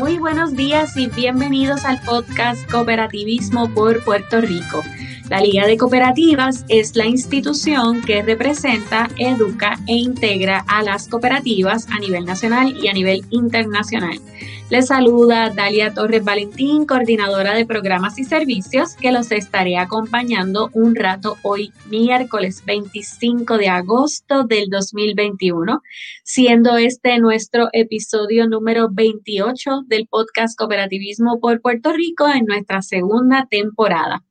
Muy buenos días y bienvenidos al podcast Cooperativismo por Puerto Rico. La Liga de Cooperativas es la institución que representa, educa e integra a las cooperativas a nivel nacional y a nivel internacional. Les saluda Dalia Torres Valentín, coordinadora de programas y servicios, que los estaré acompañando un rato hoy, miércoles 25 de agosto del 2021, siendo este nuestro episodio número 28 del podcast Cooperativismo por Puerto Rico en nuestra segunda temporada.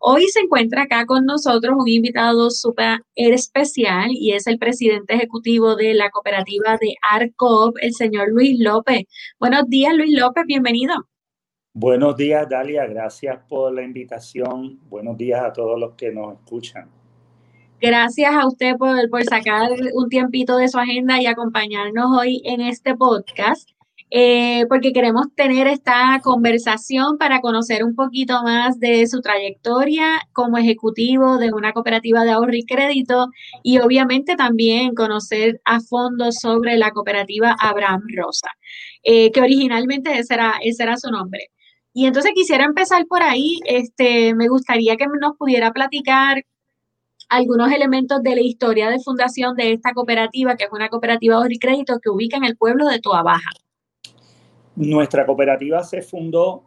Hoy se encuentra acá con nosotros un invitado súper especial y es el presidente ejecutivo de la cooperativa de ARCOP, el señor Luis López. Buenos días, Luis López, bienvenido. Buenos días, Dalia, gracias por la invitación. Buenos días a todos los que nos escuchan. Gracias a usted por, por sacar un tiempito de su agenda y acompañarnos hoy en este podcast. Eh, porque queremos tener esta conversación para conocer un poquito más de su trayectoria como ejecutivo de una cooperativa de ahorro y crédito y obviamente también conocer a fondo sobre la cooperativa Abraham Rosa, eh, que originalmente ese era, ese era su nombre. Y entonces quisiera empezar por ahí, este, me gustaría que nos pudiera platicar algunos elementos de la historia de fundación de esta cooperativa, que es una cooperativa de ahorro y crédito que ubica en el pueblo de Toa Baja. Nuestra cooperativa se fundó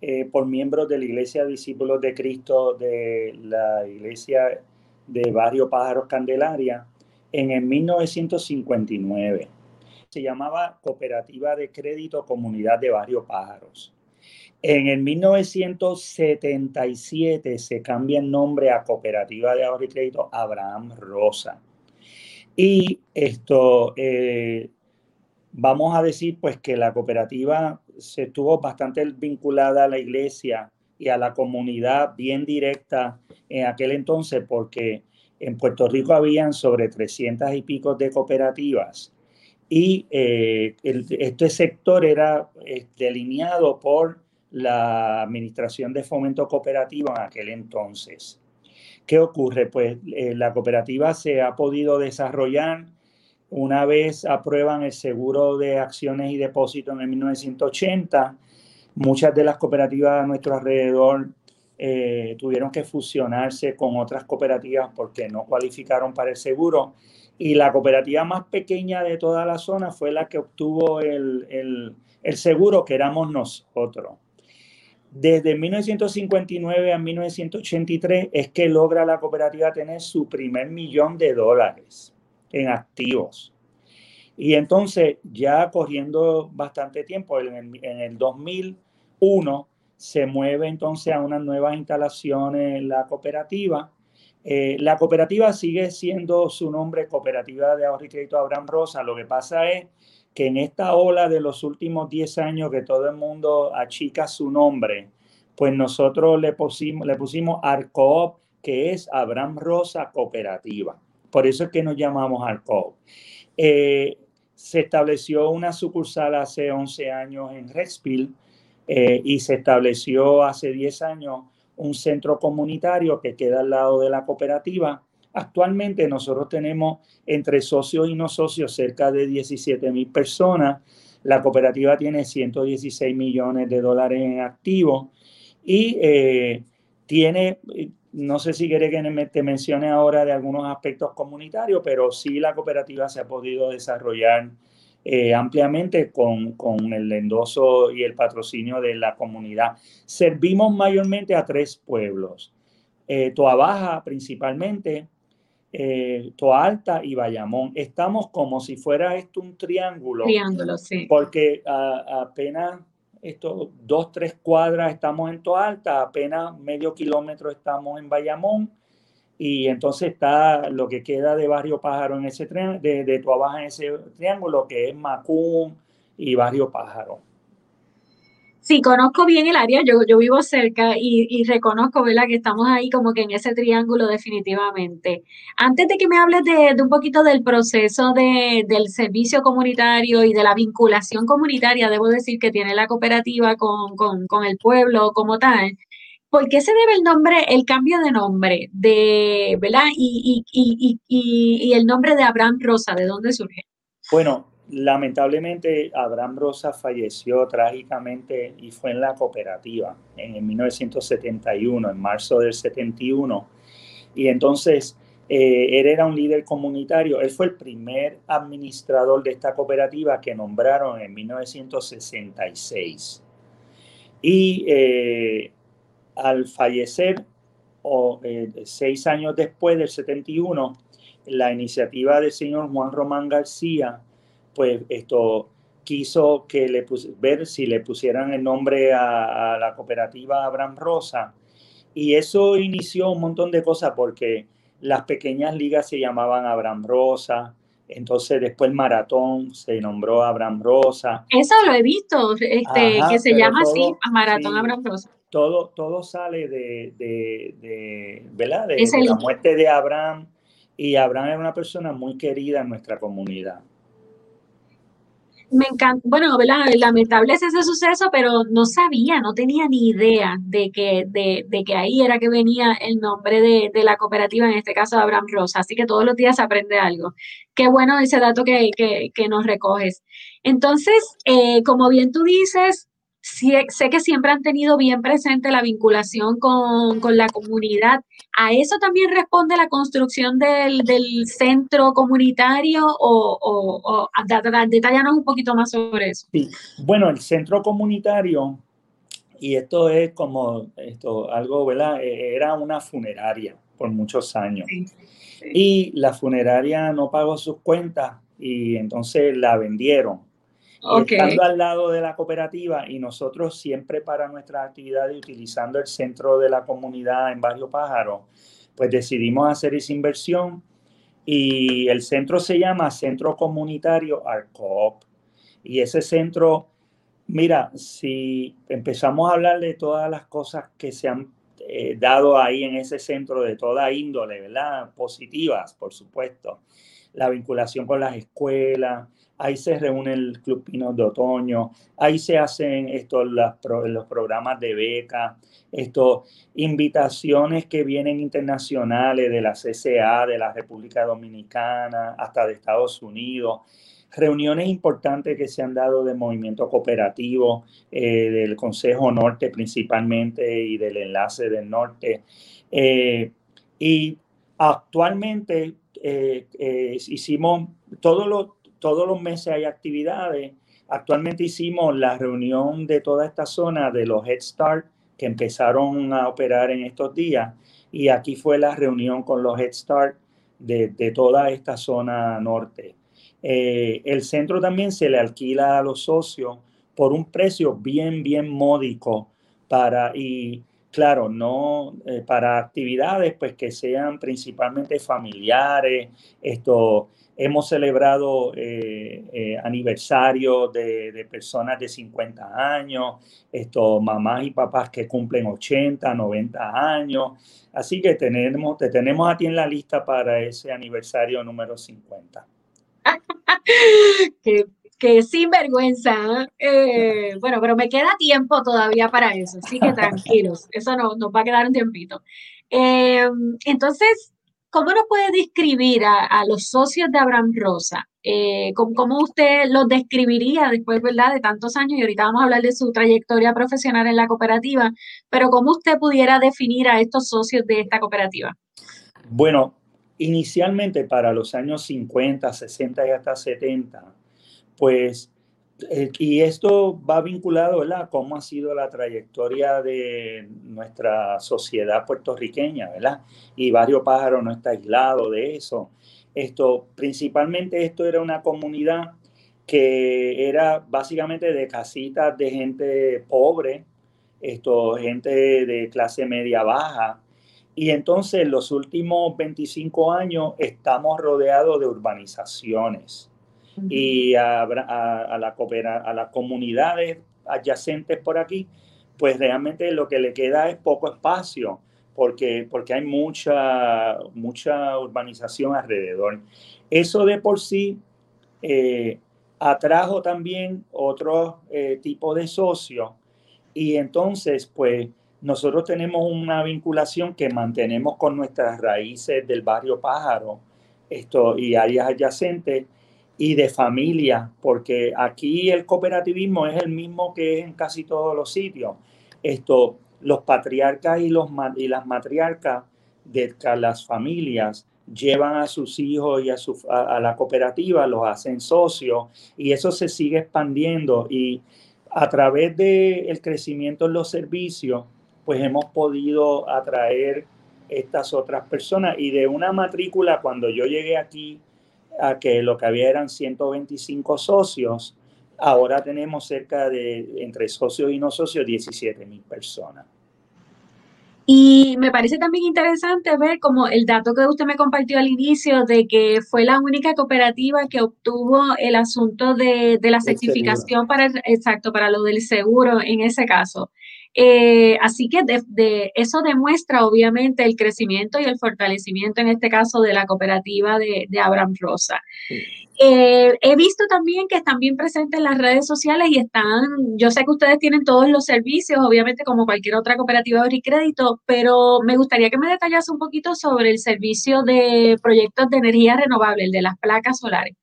eh, por miembros de la Iglesia Discípulos de Cristo de la Iglesia de Barrio Pájaros Candelaria en el 1959. Se llamaba Cooperativa de Crédito Comunidad de Barrio Pájaros. En el 1977 se cambia el nombre a Cooperativa de Ahorro y Crédito Abraham Rosa. Y esto, eh, vamos a decir pues que la cooperativa se estuvo bastante vinculada a la iglesia y a la comunidad bien directa en aquel entonces porque en Puerto Rico habían sobre 300 y pico de cooperativas y eh, este sector era eh, delineado por la Administración de Fomento Cooperativo en aquel entonces. ¿Qué ocurre? Pues eh, la cooperativa se ha podido desarrollar una vez aprueban el seguro de acciones y depósitos en el 1980, muchas de las cooperativas a nuestro alrededor eh, tuvieron que fusionarse con otras cooperativas porque no cualificaron para el seguro. Y la cooperativa más pequeña de toda la zona fue la que obtuvo el, el seguro, que éramos nosotros. Desde 1959 a 1983 es que logra la cooperativa tener su primer millón de dólares en activos. Y entonces, ya corriendo bastante tiempo, en el, 2001 se mueve entonces a unas nuevas instalaciones la cooperativa. Eh, la cooperativa sigue siendo su nombre Cooperativa de Ahorro y Crédito Abraham Rosa. Lo que pasa es que en esta ola de los últimos 10 años que todo el mundo achica su nombre, pues nosotros le pusimos, le pusimos ARCOOP, que es Abraham Rosa Cooperativa. Por eso es que nos llamamos Alcohol. Eh, se estableció una sucursal hace 11 años en Redspill eh, y se estableció hace 10 años un centro comunitario que queda al lado de la cooperativa. Actualmente nosotros tenemos entre socios y no socios cerca de 17 mil personas. La cooperativa tiene 116 millones de dólares en activos y eh, tiene no sé si quiere que te mencione ahora de algunos aspectos comunitarios, pero sí la cooperativa se ha podido desarrollar eh, ampliamente con, el endoso y el patrocinio de la comunidad. Servimos mayormente a tres pueblos, eh, Toa Baja principalmente, eh, Toa Alta y Bayamón. Estamos como si fuera esto un triángulo. Triángulo, sí. Porque apenas esto, dos, tres cuadras estamos en Toalta, apenas medio kilómetro estamos en Bayamón, y entonces está lo que queda de Barrio Pájaro en ese de, de Baja en ese triángulo, que es Macún y Barrio Pájaro. Sí, conozco bien el área, yo, yo vivo cerca y, reconozco, ¿verdad? Que estamos ahí como que en ese triángulo definitivamente. Antes de que me hables de, un poquito del proceso de, del servicio comunitario y de la vinculación comunitaria, debo decir que tiene la cooperativa con, con, el pueblo como tal. ¿Por qué se debe el nombre, el cambio de nombre de, ¿verdad? Y, y, y, y el nombre de Abraham Rosa, ¿de dónde surge? Bueno, lamentablemente Abraham Rosa falleció trágicamente y fue en la cooperativa en 1971, en marzo del 71. Y entonces eh, él era un líder comunitario, él fue el primer administrador de esta cooperativa que nombraron en 1966. Y eh, al fallecer, o, eh, seis años después del 71, la iniciativa del señor Juan Román García, pues esto quiso que le ver si le pusieran el nombre a, a la cooperativa Abraham Rosa. Y eso inició un montón de cosas porque las pequeñas ligas se llamaban Abraham Rosa, entonces después el maratón se nombró Abraham Rosa. Eso lo he visto, este, que se llama así, Maratón Abraham Rosa. Todo, todo sale de, de, ¿verdad? de la muerte de Abraham y Abraham era una persona muy querida en nuestra comunidad me encanta, bueno, lamentable es ese suceso, pero no sabía, no tenía ni idea de que, de, que ahí era que venía el nombre de, la cooperativa, en este caso de Abraham Rosa. Así que todos los días aprende algo. Qué bueno ese dato que, nos recoges. Entonces, eh, como bien tú dices, sé que siempre han tenido bien presente la vinculación con, la comunidad. ¿A eso también responde la construcción del, centro comunitario o, o, un poquito más sobre eso? Sí, bueno, el centro comunitario, y esto es como esto, algo, ¿verdad? E, era una funeraria por muchos años. Y la funeraria no pagó sus cuentas y entonces la vendieron estando al lado de la cooperativa y nosotros siempre para nuestra actividad utilizando el centro de la comunidad en Barrio Pájaro, pues decidimos hacer esa inversión y el centro se llama Centro Comunitario ARCOP. Y ese centro, mira, si empezamos a hablar de todas las cosas que se han eh, dado ahí en ese centro de toda índole, ¿verdad? Positivas, por supuesto. La vinculación con las escuelas, ahí se reúne el Club Pinos de Otoño, ahí se hacen estos, los programas de beca, estos, invitaciones que vienen internacionales de la CCA, de la República Dominicana, hasta de Estados Unidos, reuniones importantes que se han dado de movimiento cooperativo, eh, del Consejo Norte principalmente y del Enlace del Norte. Eh, y actualmente eh, hicimos todos los todos los meses hay actividades. Actualmente hicimos la reunión de toda esta zona de los Head Start que empezaron a operar en estos días y aquí fue la reunión con los Head Start de, toda esta zona norte. Eh, el centro también se le alquila a los socios por un precio bien, bien módico para, y claro, no eh, para actividades pues que sean principalmente familiares, esto, Hemos celebrado eh, eh, aniversarios de, personas de 50 años, esto, mamás y papás que cumplen 80, 90 años. Así que tenemos, te tenemos a ti en la lista para ese aniversario número 50. qué, qué sinvergüenza. ¿eh? bueno, pero me queda tiempo todavía para eso, así que tranquilos, eso no, nos va a quedar un tiempito. entonces, ¿Cómo nos puede describir a, los socios de Abraham Rosa? Eh, ¿cómo, usted los describiría después, verdad, de tantos años? Y ahorita vamos a hablar de su trayectoria profesional en la cooperativa, pero ¿cómo usted pudiera definir a estos socios de esta cooperativa? Bueno, inicialmente para los años 50, 60 y hasta 70, pues eh, y esto va vinculado, ¿verdad? Cómo ha sido la trayectoria de nuestra sociedad puertorriqueña, ¿verdad? Y Barrio Pájaro no está aislado de eso. Esto, principalmente esto era una comunidad que era básicamente de casitas de gente pobre, esto, gente de clase media baja. Y entonces en los últimos 25 años estamos rodeados de urbanizaciones y a, a, la, a las comunidades adyacentes por aquí, pues realmente lo que le queda es poco espacio, porque, porque hay mucha, mucha urbanización alrededor. Eso de por sí eh, atrajo también otro eh, tipo de socios y entonces pues nosotros tenemos una vinculación que mantenemos con nuestras raíces del barrio Pájaro esto, y áreas adyacentes y de familia, porque aquí el cooperativismo es el mismo que es en casi todos los sitios. Esto, los patriarcas y, los, y las matriarcas de las familias llevan a sus hijos y a, su, a, la cooperativa, los hacen socios y eso se sigue expandiendo y a través del el crecimiento en los servicios, pues hemos podido atraer estas otras personas y de una matrícula cuando yo llegué aquí a que lo que había eran 125 socios, ahora tenemos cerca de entre socios y no socios 17 mil personas. Y me parece también interesante ver como el dato que usted me compartió al inicio de que fue la única cooperativa que obtuvo el asunto de, la certificación para, exacto, para lo del seguro en ese caso. Eh, así que de, eso demuestra obviamente el crecimiento y el fortalecimiento en este caso de la cooperativa de, Abraham Rosa. Eh, he visto también que están bien presentes en las redes sociales y están, yo sé que ustedes tienen todos los servicios, obviamente como cualquier otra cooperativa de crédito, pero me gustaría que me detallase un poquito sobre el servicio de proyectos de energía renovable, el de las placas solares.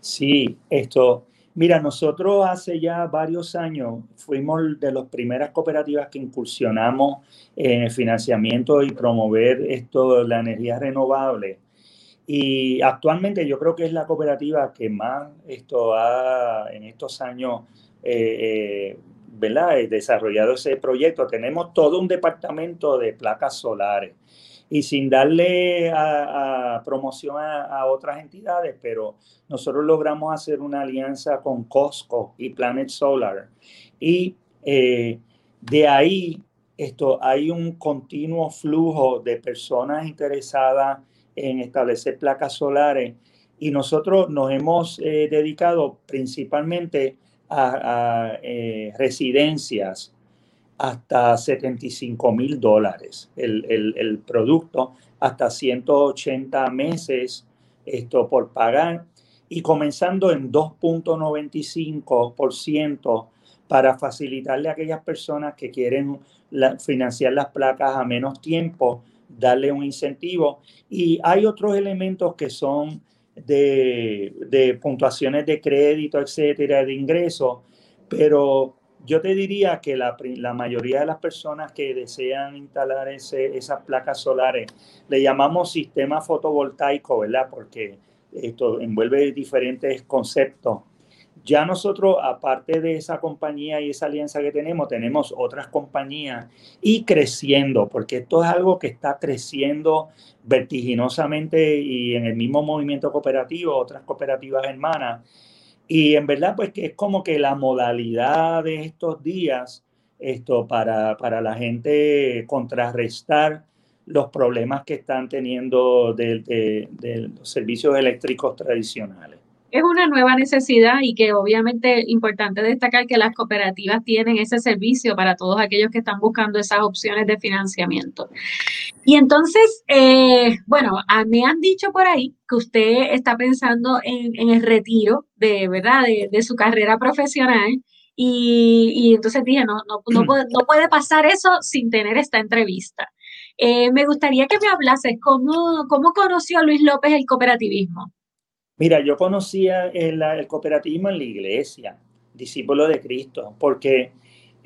Sí, esto, Mira, nosotros hace ya varios años fuimos de las primeras cooperativas que incursionamos en el financiamiento y promover esto de la energía renovable. Y actualmente yo creo que es la cooperativa que más esto ha, en estos años, eh, eh ¿verdad? desarrollado ese proyecto. Tenemos todo un departamento de placas solares y sin darle promoción a, otras entidades, pero nosotros logramos hacer una alianza con Costco y Planet Solar. Y eh, de ahí esto, hay un continuo flujo de personas interesadas en establecer placas solares y nosotros nos hemos eh, dedicado principalmente a, eh, residencias hasta 75 mil dólares el, producto, hasta 180 meses esto por pagar y comenzando en 2.95% para facilitarle a aquellas personas que quieren financiar las placas a menos tiempo, darle un incentivo. Y hay otros elementos que son de, de puntuaciones de crédito, etcétera, de ingresos, pero yo te diría que la, mayoría de las personas que desean instalar ese, esas placas solares, le llamamos sistema fotovoltaico, ¿verdad? Porque esto envuelve diferentes conceptos. Ya nosotros, aparte de esa compañía y esa alianza que tenemos, tenemos otras compañías y creciendo, porque esto es algo que está creciendo vertiginosamente y en el mismo movimiento cooperativo, otras cooperativas hermanas y en verdad, pues que es como que la modalidad de estos días, esto para, para la gente contrarrestar los problemas que están teniendo de, los servicios eléctricos tradicionales es una nueva necesidad y que obviamente importante destacar que las cooperativas tienen ese servicio para todos aquellos que están buscando esas opciones de financiamiento. Y entonces, eh, bueno, me han dicho por ahí que usted está pensando en, el retiro de, ¿verdad? De, su carrera profesional. Y, entonces dije, no, no, no, puede, pasar eso sin tener esta entrevista. Eh, me gustaría que me hablase cómo, cómo conoció Luis López el cooperativismo. Mira, yo conocía el, cooperativismo en la iglesia, discípulo de Cristo, porque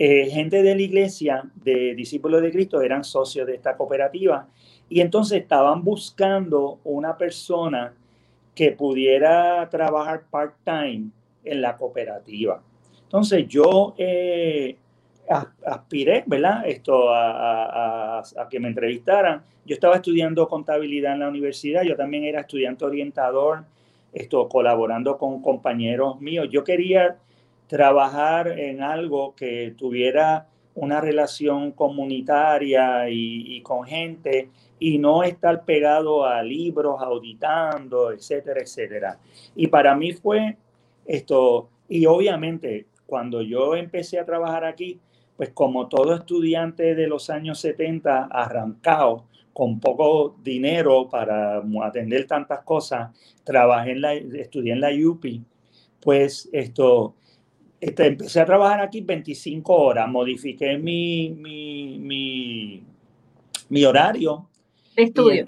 eh, gente de la iglesia, de discípulos de Cristo, eran socios de esta cooperativa y entonces estaban buscando una persona que pudiera trabajar part-time en la cooperativa. Entonces yo eh, aspiré, ¿verdad? Esto a, a, que me entrevistaran. Yo estaba estudiando contabilidad en la universidad, yo también era estudiante orientador esto, colaborando con compañeros míos. Yo quería trabajar en algo que tuviera una relación comunitaria y, con gente y no estar pegado a libros, auditando, etcétera, etcétera. Y para mí fue esto, y obviamente cuando yo empecé a trabajar aquí, pues como todo estudiante de los años 70 arrancado, con poco dinero para atender tantas cosas, trabajé en la, estudié en la UPI, pues esto, este, empecé a trabajar aquí 25 horas, modifiqué mi, mi, mi, mi horario De estudio.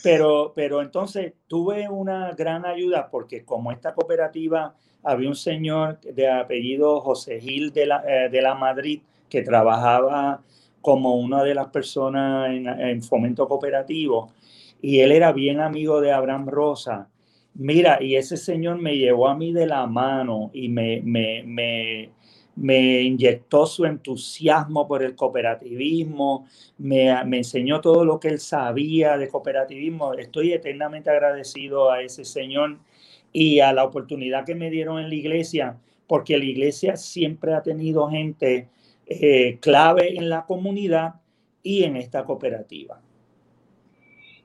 pero, pero entonces tuve una gran ayuda porque como esta cooperativa había un señor de apellido José Gil de la, eh, de la Madrid que trabajaba como una de las personas en, fomento cooperativo y él era bien amigo de Abraham Rosa. Mira, y ese señor me llevó a mí de la mano y me, me, me, me inyectó su entusiasmo por el cooperativismo, me, enseñó todo lo que él sabía de cooperativismo. Estoy eternamente agradecido a ese señor y a la oportunidad que me dieron en la iglesia, porque la iglesia siempre ha tenido gente eh, clave en la comunidad y en esta cooperativa.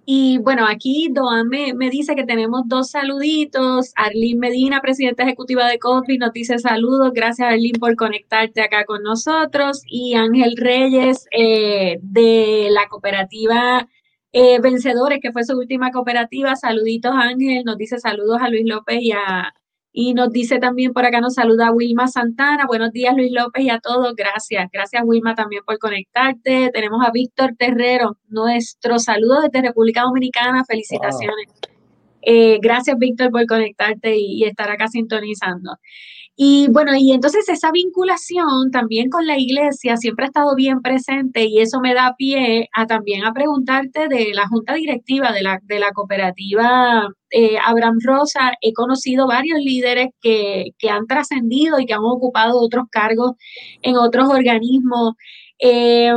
Y bueno, aquí Doan me, dice que tenemos dos saluditos. Arlene Medina, presidenta ejecutiva de COFI, nos dice saludos. Gracias, Arlene, por conectarte acá con nosotros. Y Ángel Reyes, eh, de la cooperativa eh, Vencedores, que fue su última cooperativa. Saluditos, Ángel. Nos dice saludos a Luis López y a, y nos dice también por acá, nos saluda Wilma Santana. Buenos días, Luis López, y a todos. Gracias. Gracias, Wilma, también por conectarte. Tenemos a Víctor Terrero, nuestro saludo desde República Dominicana. Felicitaciones. Eh, gracias, Víctor, por conectarte y, y estar acá sintonizando. Y bueno, y entonces esa vinculación también con la iglesia siempre ha estado bien presente y eso me da pie a también a preguntarte de la junta directiva de la, de la cooperativa eh, Abraham Rosa. He conocido varios líderes que, que han trascendido y que han ocupado otros cargos en otros organismos. Eh,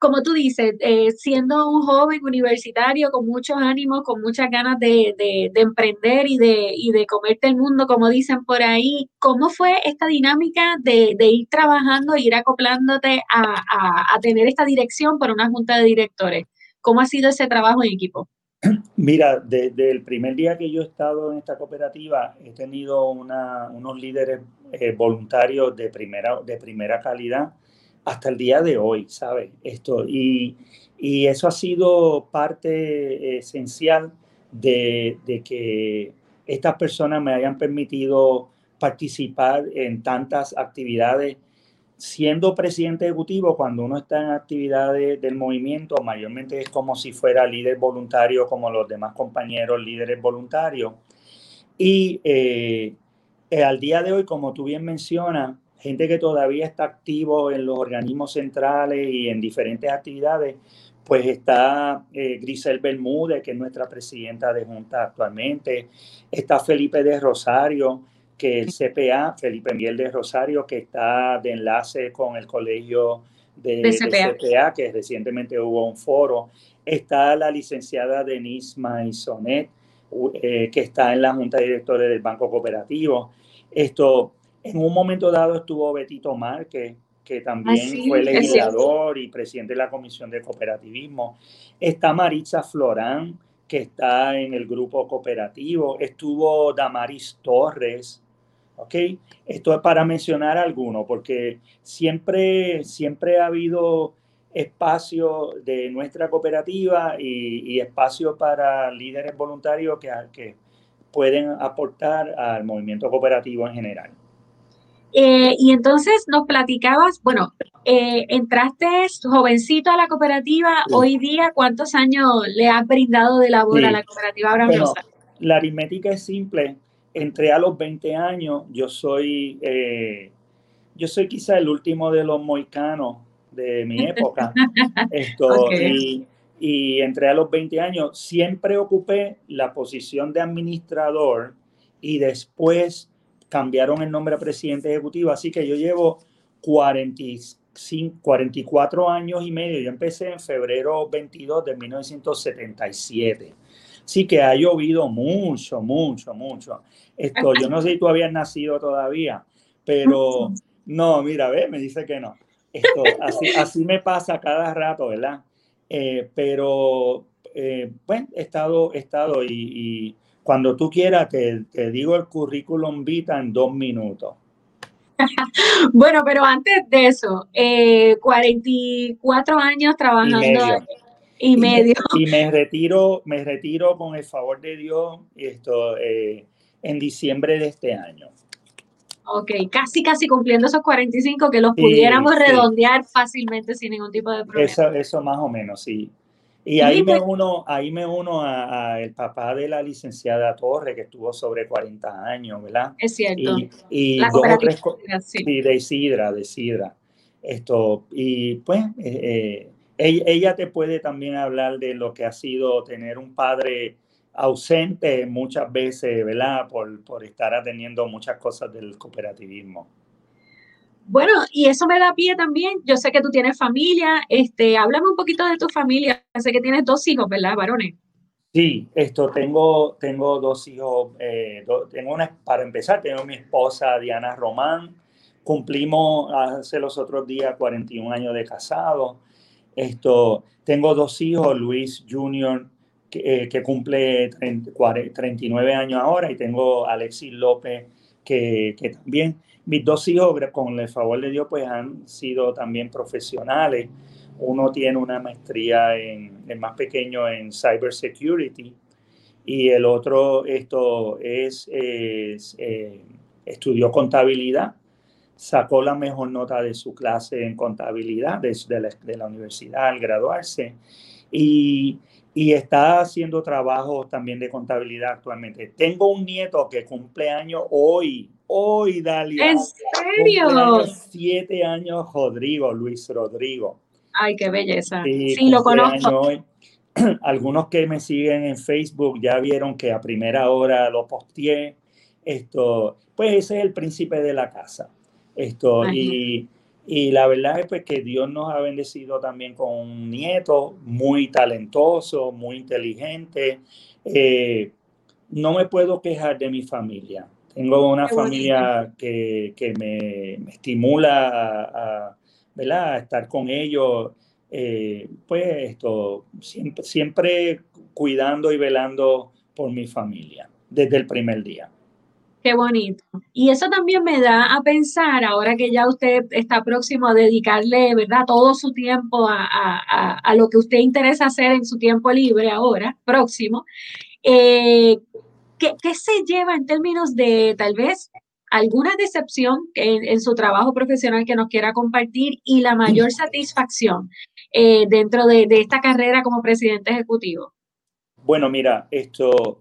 como tú dices, eh, siendo un joven universitario con muchos ánimos, con muchas ganas de, emprender y de, y de comerte el mundo, como dicen por ahí, ¿cómo fue esta dinámica de, ir trabajando, ir acoplándote a, tener esta dirección por una junta de directores? ¿Cómo ha sido ese trabajo en equipo? Mira, desde el primer día que yo he estado en esta cooperativa, he tenido unos líderes eh, voluntarios de primera, de primera calidad hasta el día de hoy, ¿sabes? Esto, y, eso ha sido parte esencial de, que estas personas me hayan permitido participar en tantas actividades. Siendo presidente ejecutivo, cuando uno está en actividades del movimiento, mayormente es como si fuera líder voluntario, como los demás compañeros líderes voluntarios. Y eh, eh, al día de hoy, como tú bien mencionas, gente que todavía está activo en los organismos centrales y en diferentes actividades, pues está eh, Grisel Bermúdez, que es nuestra presidenta de Junta actualmente, está Felipe de Rosario, que es el CPA, Felipe Miel de Rosario, que está de enlace con el colegio de, CPA. que recientemente hubo un foro, está la licenciada Denise Maisonet, eh, que está en la Junta de Directores del Banco Cooperativo. Esto, en un momento dado estuvo Betito Márquez, que también fue legislador y presidente de la Comisión de Cooperativismo. Está Maritza Florán, que está en el grupo cooperativo. Estuvo Damaris Torres. ¿Ok? Esto es para mencionar alguno, porque siempre, siempre ha habido espacio de nuestra cooperativa y, espacio para líderes voluntarios que, que pueden aportar al movimiento cooperativo en general. Eh, y entonces nos platicabas, bueno, eh, entraste jovencito a la cooperativa, hoy día, ¿cuántos años le has brindado de labor a la cooperativa Abraham La aritmética es simple, entré a los 20 años, yo soy, eh, yo soy quizá el último de los moicanos de mi época, Esto, y, y entré a los 20 años, siempre ocupé la posición de administrador y después cambiaron el nombre a presidente ejecutivo, así que yo llevo 45, 44 años y medio. Yo empecé en febrero 22 de 1977. Así que ha llovido mucho, mucho, mucho. Esto, yo no sé si tú habías nacido todavía, pero no, mira, ve, me dice que no. Esto, así, así me pasa cada rato, ¿verdad? Eh, pero, eh, bueno, he estado, he estado y cuando tú quieras, te, digo el currículum vita en dos minutos. bueno, pero antes de eso, 44 eh, años trabajando y medio. Y, me, retiro, me retiro con el favor de Dios esto, eh, en diciembre de este año. Ok, casi, casi cumpliendo esos 45 que los pudiéramos redondear fácilmente sin ningún tipo de problema. Eso, eso más o menos, sí. Y ahí me uno, ahí me uno a, el papá de la licenciada Torre, que estuvo sobre 40 años, ¿verdad? Es cierto. Y, la dos sí. de Sidra, de Sidra. Esto, y pues, eh, eh, ella, te puede también hablar de lo que ha sido tener un padre ausente muchas veces, ¿verdad? Por, por estar atendiendo muchas cosas del cooperativismo. Bueno, y eso me da pie también. Yo sé que tú tienes familia. Este, háblame un poquito de tu familia. Sé que tienes dos hijos, ¿verdad, varones? Sí, esto tengo, tengo dos hijos. Eh, tengo una, para empezar, tengo mi esposa Diana Román. Cumplimos hace los otros días 41 años de casado. Esto, tengo dos hijos, Luis Jr., que, eh, cumple 39 años ahora, y tengo Alexis López, que, que también mis dos hijos, con el favor de Dios, pues han sido también profesionales. Uno tiene una maestría en, el más pequeño en cybersecurity y el otro esto es, eh, estudió contabilidad, sacó la mejor nota de su clase en contabilidad de, de, la, universidad al graduarse y, y está haciendo trabajos también de contabilidad actualmente. Tengo un nieto que cumple años hoy, hoy, Dalia. ¿En serio? Siete años, Rodrigo, Luis Rodrigo. Ay, qué belleza. Sí, lo conozco. Algunos que me siguen en Facebook ya vieron que a primera hora lo posteé. Esto, pues ese es el príncipe de la casa. Esto, y, y, la verdad es pues que Dios nos ha bendecido también con un nieto muy talentoso, muy inteligente. Eh, no me puedo quejar de mi familia. Tengo una familia que, que me, estimula a, estar con ellos, eh, pues esto, siempre, siempre cuidando y velando por mi familia desde el primer día. Qué bonito. Y eso también me da a pensar, ahora que ya usted está próximo a dedicarle, ¿verdad?, todo su tiempo a, a, a lo que usted interesa hacer en su tiempo libre ahora, próximo. Eh, ¿Qué, se lleva en términos de tal vez alguna decepción en, su trabajo profesional que nos quiera compartir y la mayor satisfacción eh, dentro de, esta carrera como presidente ejecutivo? Bueno, mira, esto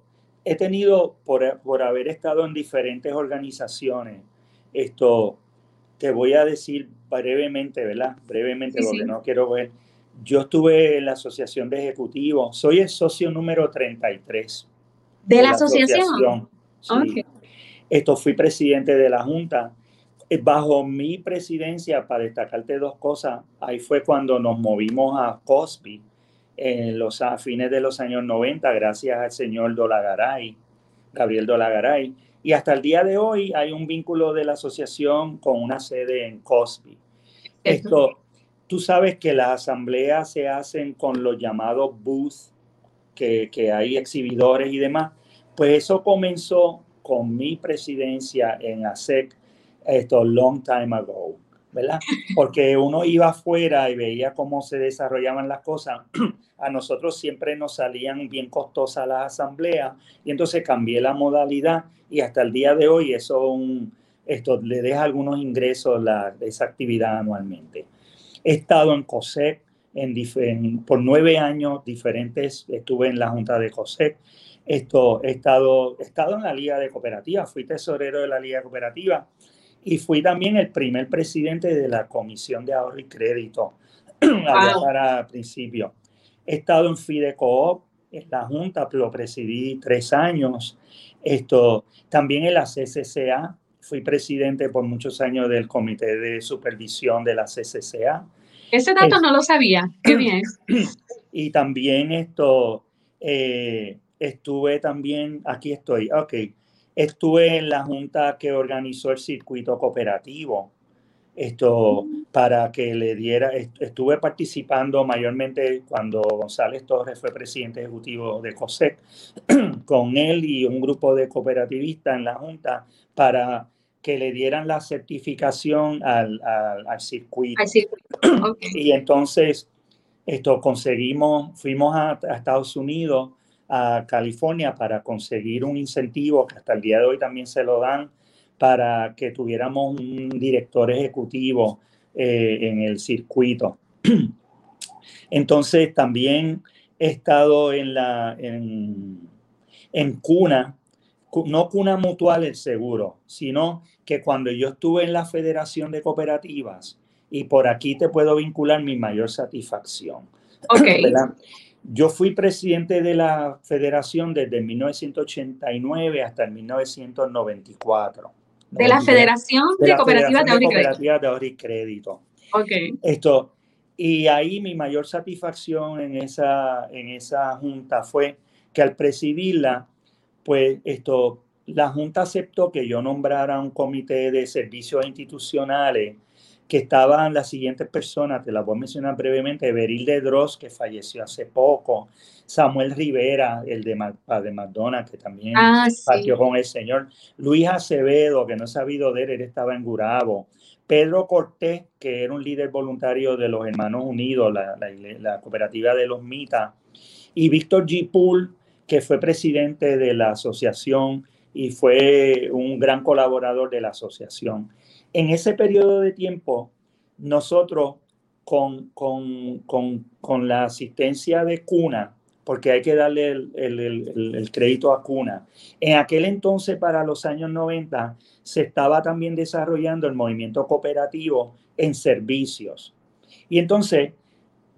he tenido por, por haber estado en diferentes organizaciones, esto te voy a decir brevemente, ¿verdad? Brevemente, porque no quiero ver. Yo estuve en la Asociación de Ejecutivos, soy el socio número 33 de, la, asociación. Esto fui presidente de la Junta. Eh, bajo mi presidencia, para destacarte dos cosas, ahí fue cuando nos movimos a Cosby en los a fines de los años 90, gracias al señor Dolagaray, Gabriel Dolagaray. Y hasta el día de hoy hay un vínculo de la asociación con una sede en Cosby. Esto, tú sabes que las asambleas se hacen con los llamados booths que, hay exhibidores y demás. Pues eso comenzó con mi presidencia en ASEC, esto long time ago, ¿verdad? Porque uno iba afuera y veía cómo se desarrollaban las cosas. A nosotros siempre nos salían bien costosas las asambleas y entonces cambié la modalidad y hasta el día de hoy eso esto le deja algunos ingresos la, esa actividad anualmente. He estado en COSEC, en, por nueve años diferentes, estuve en la Junta de COSEC, esto, he, estado, he estado en la Liga de Cooperativas, fui tesorero de la Liga Cooperativa y fui también el primer presidente de la Comisión de Ahorro y Crédito para principio. He estado en Fidecoop, en la Junta, lo presidí tres años. Esto, también en la CCCA, fui presidente por muchos años del Comité de Supervisión de la CCCA. Ese dato no lo sabía. Qué bien. Y también esto, eh, estuve también, aquí estoy, ok, estuve en la junta que organizó el circuito cooperativo. Esto mm. para que le diera, estuve participando mayormente cuando González Torres fue presidente ejecutivo de COSEC, con él y un grupo de cooperativistas en la junta para que le dieran la certificación al, al, circuito. Y entonces esto conseguimos, fuimos a, Estados Unidos, a California, para conseguir un incentivo que hasta el día de hoy también se lo dan para que tuviéramos un director ejecutivo eh, en el circuito. Entonces también he estado en la en, en cuna, no cuna mutual el seguro, sino que cuando yo estuve en la Federación de Cooperativas, y por aquí te puedo vincular mi mayor satisfacción. Okay. Yo fui presidente de la federación desde 1989 hasta el 1994. De la Federación de, Cooperativas de, Ahorro y Crédito. Ok. Esto, y ahí mi mayor satisfacción en esa, en esa junta fue que al presidirla, pues esto, la junta aceptó que yo nombrara un comité de servicios institucionales que estaban las siguientes personas, te las voy a mencionar brevemente, Beril de Dross, que falleció hace poco, Samuel Rivera, el de, de McDonald's, que también ah, partió con el señor, Luis Acevedo, que no he sabido de él, él estaba en Gurabo, Pedro Cortés, que era un líder voluntario de los Hermanos Unidos, la, la, cooperativa de los Mitas, y Víctor G. Poole, que fue presidente de la asociación y fue un gran colaborador de la asociación. En ese periodo de tiempo, nosotros con, con, la asistencia de Cuna, porque hay que darle el, crédito a Cuna, en aquel entonces, para los años 90, se estaba también desarrollando el movimiento cooperativo en servicios. Y entonces,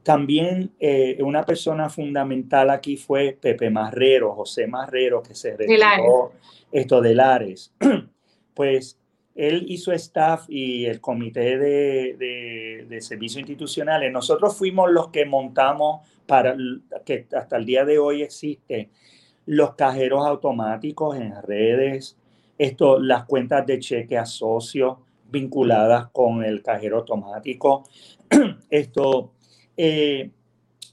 también eh, una persona fundamental aquí fue Pepe Marrero, José Marrero, que se retiró esto de Lares. pues él y su staff y el comité de, de, servicios institucionales, nosotros fuimos los que montamos para que hasta el día de hoy existe los cajeros automáticos en redes, esto, las cuentas de cheque a socios vinculadas con el cajero automático, esto, eh,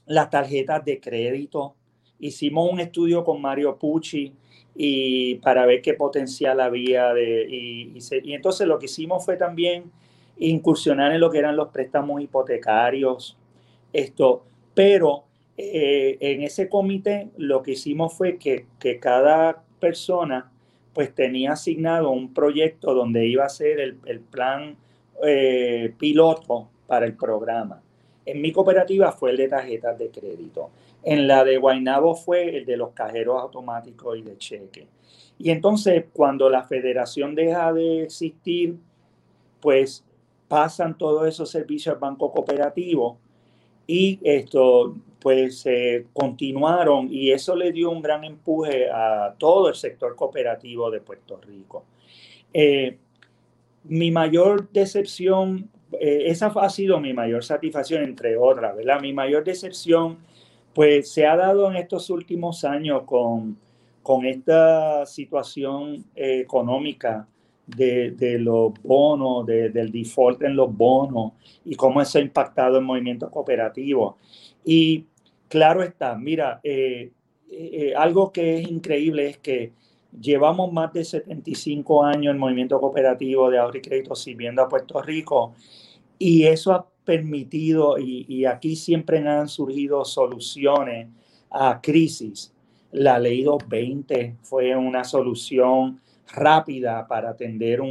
las tarjetas de crédito. Hicimos un estudio con Mario Pucci y para ver qué potencial había. De, y, entonces lo que hicimos fue también incursionar en lo que eran los préstamos hipotecarios, esto, pero eh, en ese comité lo que hicimos fue que, que, cada persona pues tenía asignado un proyecto donde iba a ser el, el plan eh, piloto para el programa. En mi cooperativa fue el de tarjetas de crédito. En la de Guaynabo fue el de los cajeros automáticos y de cheque. Y entonces cuando la federación deja de existir, pues pasan todos esos servicios al banco cooperativo y esto pues se continuaron y eso le dio un gran empuje a todo el sector cooperativo de Puerto Rico. Eh, mi mayor decepción, eh, esa ha sido mi mayor satisfacción, entre otras, ¿verdad? Mi mayor decepción pues se ha dado en estos últimos años con, con esta situación eh, económica de, de, los bonos, del default en los bonos y cómo eso ha impactado el movimiento cooperativo. Y claro está, mira, eh, eh, algo que es increíble es que llevamos más de 75 años el movimiento cooperativo de ahorro y crédito sirviendo a Puerto Rico y eso ha permitido, y, aquí siempre han surgido soluciones a crisis. La ley 220 fue una solución rápida para atender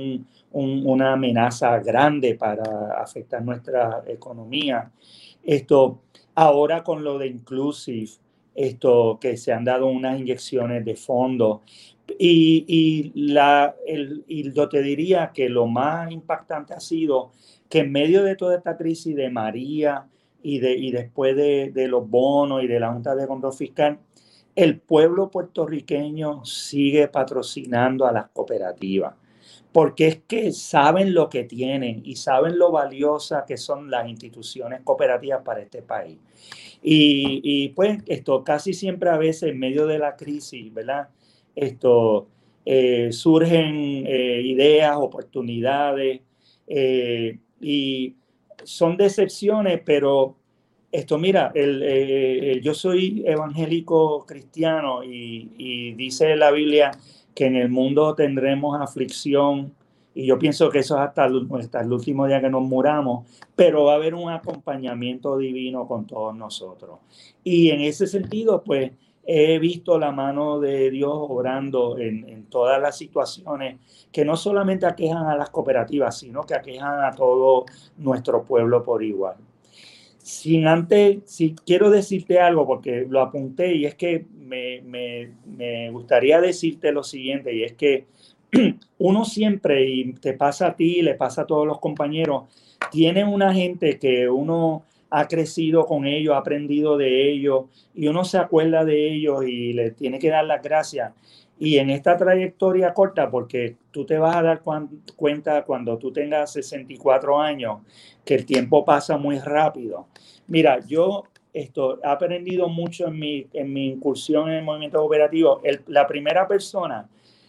una amenaza grande para afectar nuestra economía. Esto, ahora con lo de Inclusive, esto que se han dado unas inyecciones de fondo. Y, el, y yo te diría que lo más impactante ha sido que en medio de toda esta crisis de María y, de, y después de, de los bonos y de la Junta de Control Fiscal, el pueblo puertorriqueño sigue patrocinando a las cooperativas, porque es que saben lo que tienen y saben lo valiosa que son las instituciones cooperativas para este país. Y, y pues esto casi siempre a veces en medio de la crisis, ¿verdad? Esto eh, surgen eh, ideas, oportunidades, eh, y son decepciones, pero esto, mira, el, eh, eh, yo soy evangélico cristiano y, dice la Biblia que en el mundo tendremos aflicción y yo pienso que eso es hasta el, hasta el último día que nos muramos, pero va a haber un acompañamiento divino con todos nosotros. Y en ese sentido, pues he visto la mano de Dios obrando en, todas las situaciones que no solamente aquejan a las cooperativas, sino que aquejan a todo nuestro pueblo por igual. sin antes, si quiero decirte algo, porque lo apunté y es que me, me, me gustaría decirte lo siguiente, y es que uno siempre, y te pasa a ti, le pasa a todos los compañeros, tiene una gente que uno ha crecido con ellos, ha aprendido de ellos, y uno se acuerda de ellos y le tiene que dar las gracias. Y en esta trayectoria corta, porque tú te vas a dar cuenta cuando tú tengas 64 años, que el tiempo pasa muy rápido. Mira, yo esto, he aprendido mucho en mi, en mi incursión en el movimiento cooperativo. la primera persona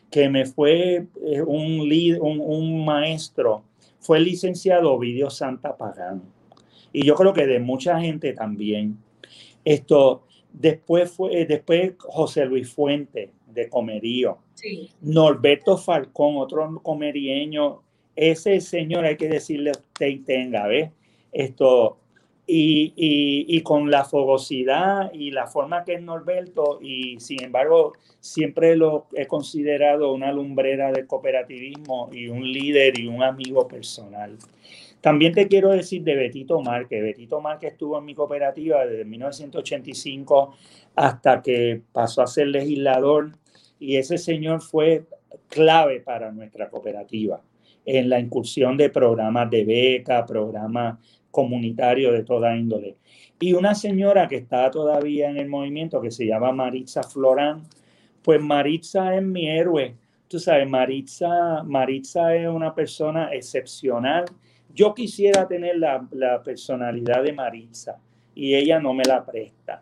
que me fue eh, un, un, un, maestro fue el licenciado Ovidio Santa Pagán. Y yo creo que de mucha gente también. Esto, después fue, después José Luis Fuente, de Comerío. Norberto Falcón, otro comerieño. Ese señor hay que decirle usted y tenga, ¿ves? Esto, y, y, con la fogosidad y la forma que es Norberto, y sin embargo, siempre lo he considerado una lumbrera del cooperativismo y un líder y un amigo personal. También te quiero decir de Betito Márquez. Betito Márquez estuvo en mi cooperativa desde 1985 hasta que pasó a ser legislador y ese señor fue clave para nuestra cooperativa en la incursión de programas de beca, programas comunitarios de toda índole. Y una señora que está todavía en el movimiento que se llama Maritza Florán, pues Maritza es mi héroe. Tú sabes, Maritza, Maritza es una persona excepcional. Yo quisiera tener la, personalidad de Maritza y ella no me la presta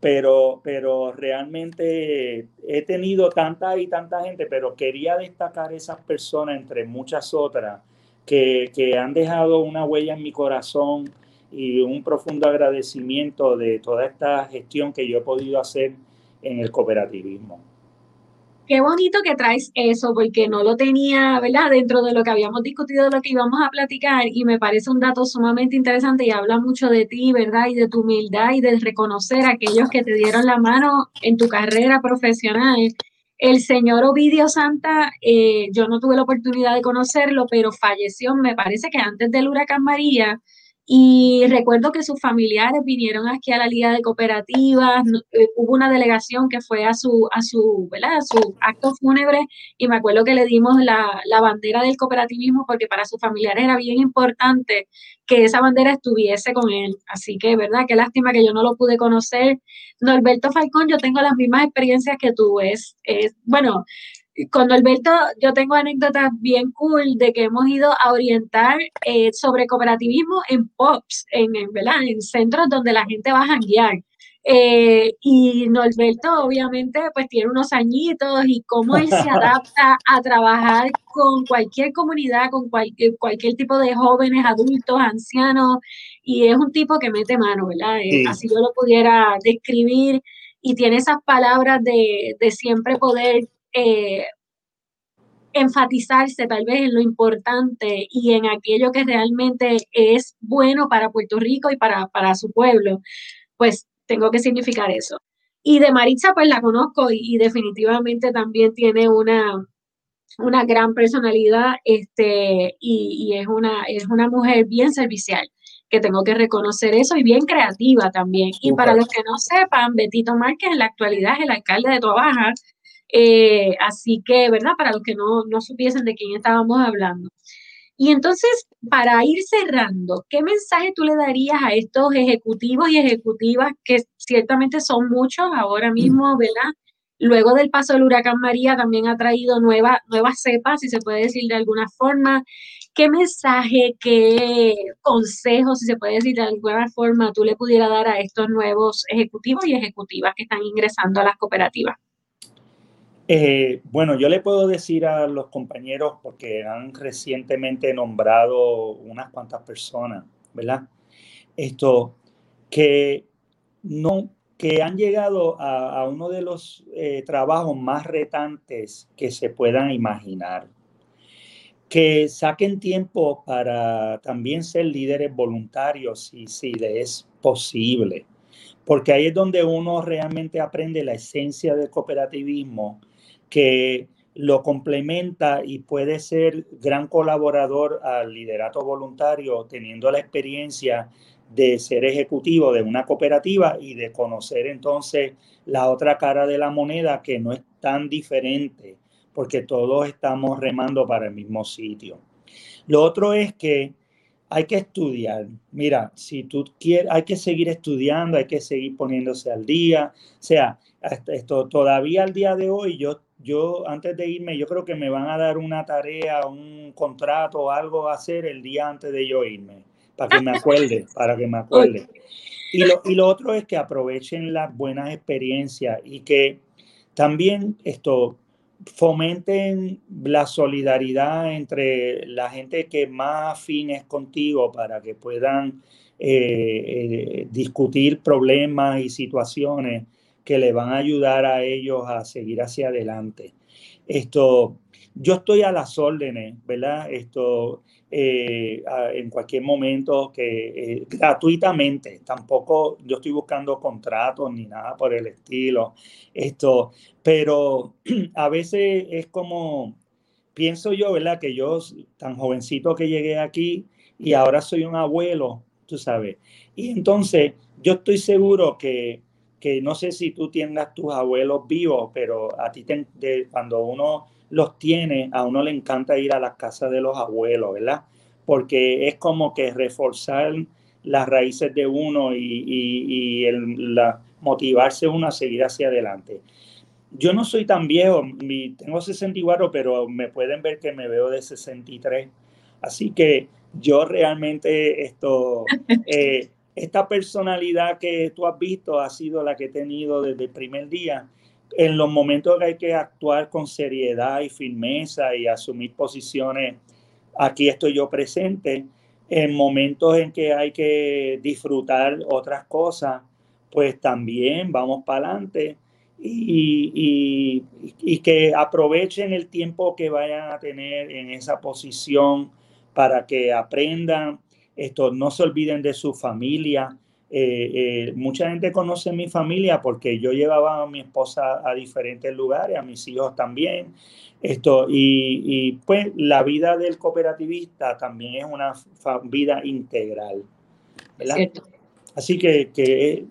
pero, pero realmente he tenido tanta y tanta gente, pero quería destacar esas personas entre muchas otras que, que han dejado una huella en mi corazón y un profundo agradecimiento de toda esta gestión que yo he podido hacer en el cooperativismo. Qué bonito que traes eso, porque no lo tenía, ¿verdad? Dentro de lo que habíamos discutido, de lo que íbamos a platicar, y me parece un dato sumamente interesante y habla mucho de ti, ¿verdad? Y de tu humildad y de reconocer a aquellos que te dieron la mano en tu carrera profesional. El señor Ovidio Santa, eh, yo no tuve la oportunidad de conocerlo, pero falleció, me parece que antes del huracán María, y recuerdo que sus familiares vinieron aquí a la Liga de Cooperativas, eh, hubo una delegación que fue a su, a su, ¿verdad? A su acto fúnebre y me acuerdo que le dimos la, la bandera del cooperativismo porque para sus familiares era bien importante que esa bandera estuviese con él. Así que, ¿verdad? Qué lástima que yo no lo pude conocer. Norberto Falcón, yo tengo las mismas experiencias que tú. Es, es bueno, con Alberto yo tengo anécdotas bien cool de que hemos ido a orientar eh, sobre cooperativismo en POPs, en, en, en centros donde la gente va a janguear. Eh, y Norberto obviamente pues tiene unos añitos y cómo él se adapta a trabajar con cualquier comunidad, con cualquier, cualquier tipo de jóvenes, adultos, ancianos, y es un tipo que mete mano, ¿verdad? Eh, así yo lo pudiera describir y tiene esas palabras de, de siempre poder eh, enfatizarse tal vez en lo importante y en aquello que realmente es bueno para Puerto Rico y para, para su pueblo, pues tengo que significar eso. Y de Maritza, pues la conozco y, definitivamente también tiene una, una gran personalidad este, y, es, una, es una mujer bien servicial, que tengo que reconocer eso y bien creativa también. Y para los que no sepan, Betito Márquez en la actualidad es el alcalde de Tobaja eh, así que, ¿verdad? Para los que no, no supiesen de quién estábamos hablando. Y entonces, para ir cerrando, ¿qué mensaje tú le darías a estos ejecutivos y ejecutivas que ciertamente son muchos ahora mismo, ¿verdad? Luego del paso del huracán María también ha traído nueva, nuevas cepas, si se puede decir de alguna forma. ¿Qué mensaje, qué consejo, si se puede decir de alguna forma, tú le pudieras dar a estos nuevos ejecutivos y ejecutivas que están ingresando a las cooperativas? Eh, bueno, yo le puedo decir a los compañeros, porque han recientemente nombrado unas cuantas personas, ¿verdad? Esto, que no, que han llegado a, uno de los eh, trabajos más retantes que se puedan imaginar. Que saquen tiempo para también ser líderes voluntarios, si, si les es posible. Porque ahí es donde uno realmente aprende la esencia del cooperativismo que lo complementa y puede ser gran colaborador al liderato voluntario, teniendo la experiencia de ser ejecutivo de una cooperativa y de conocer entonces la otra cara de la moneda que no es tan diferente, porque todos estamos remando para el mismo sitio. Lo otro es que hay que estudiar. Mira, si tú quieres, hay que seguir estudiando, hay que seguir poniéndose al día. O sea, esto todavía al día de hoy, yo, yo antes de irme, yo creo que me van a dar una tarea, un contrato o algo a hacer el día antes de yo irme, para que me acuerde, para que me acuerde. Y lo, y lo otro es que aprovechen las buenas experiencias y que también esto, fomenten la solidaridad entre la gente que más afín es contigo para que puedan eh, eh, discutir problemas y situaciones que le van a ayudar a ellos a seguir hacia adelante. Esto, yo estoy a las órdenes, ¿verdad? Esto, eh, en cualquier momento que gratuitamente, tampoco yo estoy buscando contratos ni nada por el estilo, esto, pero a veces es como, pienso yo, ¿verdad? Que yo, tan jovencito que llegué aquí y ahora soy un abuelo, tú sabes. Y entonces yo estoy seguro que, que no sé si tú tengas tus abuelos vivos, pero a ti cuando uno los tiene, a uno le encanta ir a las casas de los abuelos, ¿verdad? Porque es como que reforzar las raíces de uno y, y, el, la, motivarse uno a seguir hacia adelante yo no soy tan viejo, tengo 64, pero me pueden ver que me veo de 63. Así que yo realmente esto, eh, esta personalidad que tú has visto ha sido la que he tenido desde el primer día. En los momentos que hay que actuar con seriedad y firmeza y asumir posiciones, aquí estoy yo presente. En momentos en que hay que disfrutar otras cosas, pues también vamos para adelante y, y, que aprovechen el tiempo que vayan a tener en esa posición para que aprendan, esto, no se olviden de su familia. Eh, eh, mucha gente conoce mi familia porque yo llevaba a mi esposa a diferentes lugares, a mis hijos también. Esto, y, y pues la vida del cooperativista también es una vida integral. Así que, que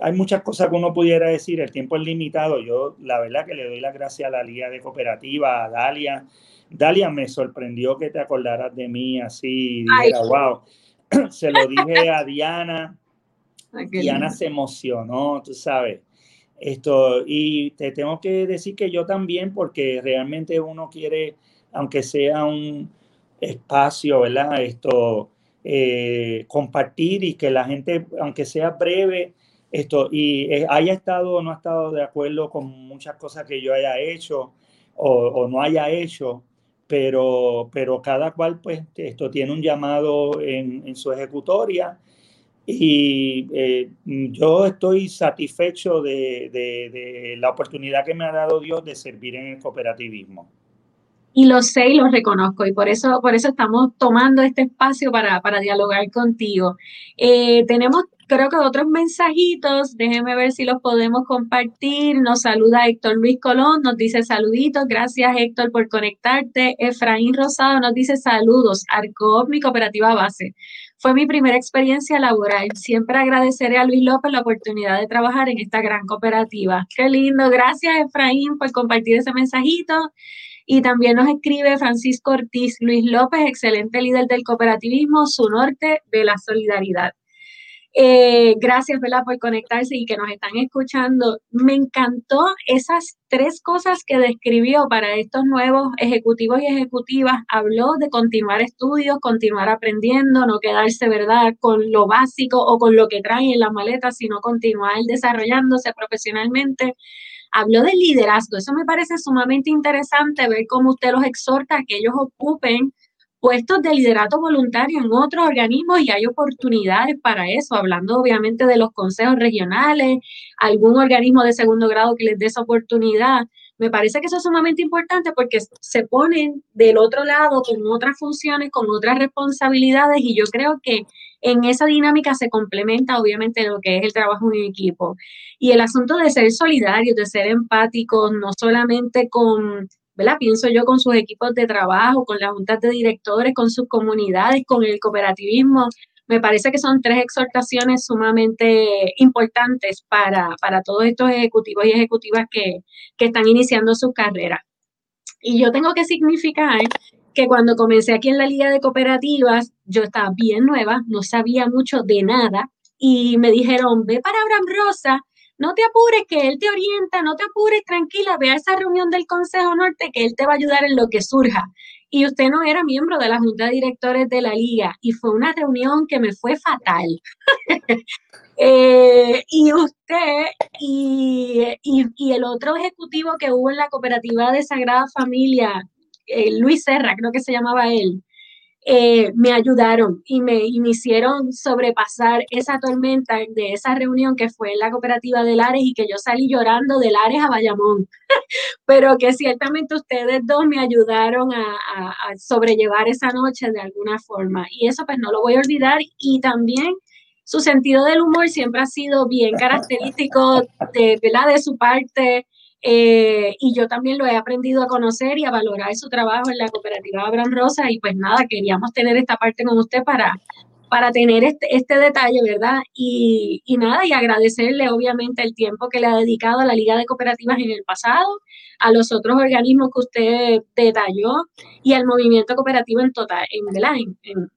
hay muchas cosas que uno pudiera decir, el tiempo es limitado. Yo, la verdad, que le doy las gracias a la Liga de Cooperativa, a Dalia. Dalia, me sorprendió que te acordaras de mí así, wow. Se lo dije a Diana. Diana se emocionó, tú sabes. Esto, y te tengo que decir que yo también, porque realmente uno quiere, aunque sea un espacio, ¿verdad? Esto, eh, compartir y que la gente, aunque sea breve, esto, y eh, haya estado o no ha estado de acuerdo con muchas cosas que yo haya hecho o, no haya hecho, pero, pero cada cual pues esto tiene un llamado en, su ejecutoria y eh, yo estoy satisfecho de, de, la oportunidad que me ha dado Dios de servir en el cooperativismo y lo sé y lo reconozco y por eso, por eso estamos tomando este espacio para, para dialogar contigo. Eh, tenemos creo que otros mensajitos, déjenme ver si los podemos compartir. Nos saluda Héctor Luis Colón, nos dice saluditos, gracias Héctor por conectarte. Efraín Rosado nos dice saludos, Arco, mi cooperativa base. Fue mi primera experiencia laboral. Siempre agradeceré a Luis López la oportunidad de trabajar en esta gran cooperativa. Qué lindo. Gracias, Efraín, por compartir ese mensajito. Y también nos escribe Francisco Ortiz, Luis López, excelente líder del cooperativismo, su norte de la solidaridad. Eh, gracias, ¿verdad?, por conectarse y que nos están escuchando. Me encantó esas tres cosas que describió para estos nuevos ejecutivos y ejecutivas. Habló de continuar estudios, continuar aprendiendo, no quedarse, ¿verdad?, con lo básico o con lo que traen en las maletas, sino continuar desarrollándose profesionalmente. Habló del liderazgo. Eso me parece sumamente interesante ver cómo usted los exhorta a que ellos ocupen puestos de liderato voluntario en otros organismos y hay oportunidades para eso, hablando obviamente de los consejos regionales, algún organismo de segundo grado que les dé esa oportunidad. Me parece que eso es sumamente importante porque se ponen del otro lado con otras funciones, con otras responsabilidades y yo creo que en esa dinámica se complementa obviamente lo que es el trabajo en equipo. Y el asunto de ser solidarios, de ser empáticos, no solamente con Pienso yo con sus equipos de trabajo, con las juntas de directores, con sus comunidades, con el cooperativismo. Me parece que son tres exhortaciones sumamente importantes para, para todos estos ejecutivos y ejecutivas que, que están iniciando su carrera. Y yo tengo que significar que cuando comencé aquí en la Liga de Cooperativas, yo estaba bien nueva, no sabía mucho de nada, y me dijeron, ve para Abraham Rosa, no te apures, que él te orienta, no te apures, tranquila, ve a esa reunión del Consejo Norte, que él te va a ayudar en lo que surja. Y usted no era miembro de la Junta de Directores de la Liga, y fue una reunión que me fue fatal. Eh, y usted y, y, el otro ejecutivo que hubo en la cooperativa de Sagrada Familia, eh, Luis Serra, creo que se llamaba él, eh, me ayudaron y me, hicieron sobrepasar esa tormenta de esa reunión que fue en la cooperativa de Lares y que yo salí llorando de Lares a Bayamón, pero que ciertamente ustedes dos me ayudaron a, sobrellevar esa noche de alguna forma. Y eso pues no lo voy a olvidar. Y también su sentido del humor siempre ha sido bien característico de, de su parte eh, y yo también lo he aprendido a conocer y a valorar su trabajo en la cooperativa Abraham Rosa y pues nada, queríamos tener esta parte con usted para, para tener este, este detalle, ¿verdad? Y, y, nada, y agradecerle obviamente el tiempo que le ha dedicado a la Liga de Cooperativas en el pasado, a los otros organismos que usted detalló y al movimiento cooperativo en total, en, en, en,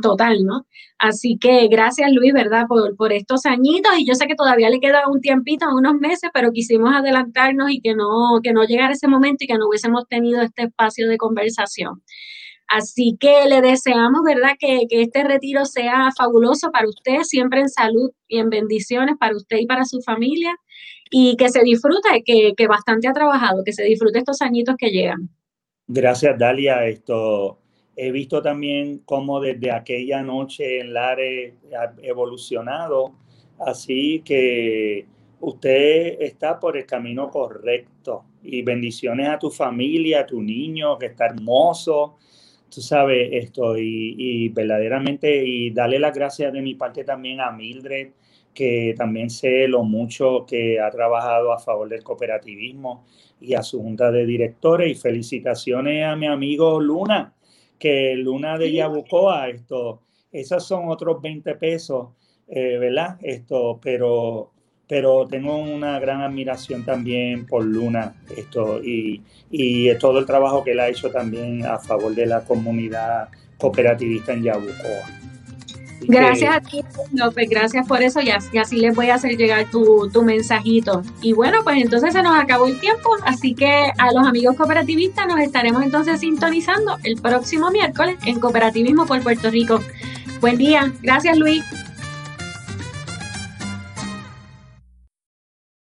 total, ¿no? Así que gracias Luis, ¿verdad? Por, estos añitos y yo sé que todavía le queda un tiempito, unos meses, pero quisimos adelantarnos y que no, que no llegara ese momento y que no hubiésemos tenido este espacio de conversación. Así que le deseamos, ¿verdad? Que, que este retiro sea fabuloso para usted, siempre en salud y en bendiciones para usted y para su familia y que se disfrute, que, que bastante ha trabajado, que se disfrute estos añitos que llegan. Gracias, Dalia. Esto, He visto también cómo desde aquella noche en Lares ha evolucionado, así que usted está por el camino correcto. Y bendiciones a tu familia, a tu niño, que está hermoso. Tú sabes esto, y, verdaderamente, y darle las gracias de mi parte también a Mildred, que también sé lo mucho que ha trabajado a favor del cooperativismo y a su junta de directores. Y felicitaciones a mi amigo Luna, que Luna de Yabucoa, esto, esos son otros 20 pesos, eh, ¿verdad? Esto, pero, pero tengo una gran admiración también por Luna, esto, y, y todo el trabajo que él ha hecho también a favor de la comunidad cooperativista en Yabucoa. Gracias a ti, López, gracias por eso y así, les voy a hacer llegar tu, tu, mensajito. Y bueno, pues entonces se nos acabó el tiempo, así que a los amigos cooperativistas nos estaremos entonces sintonizando el próximo miércoles en Cooperativismo por Puerto Rico. Buen día, gracias Luis.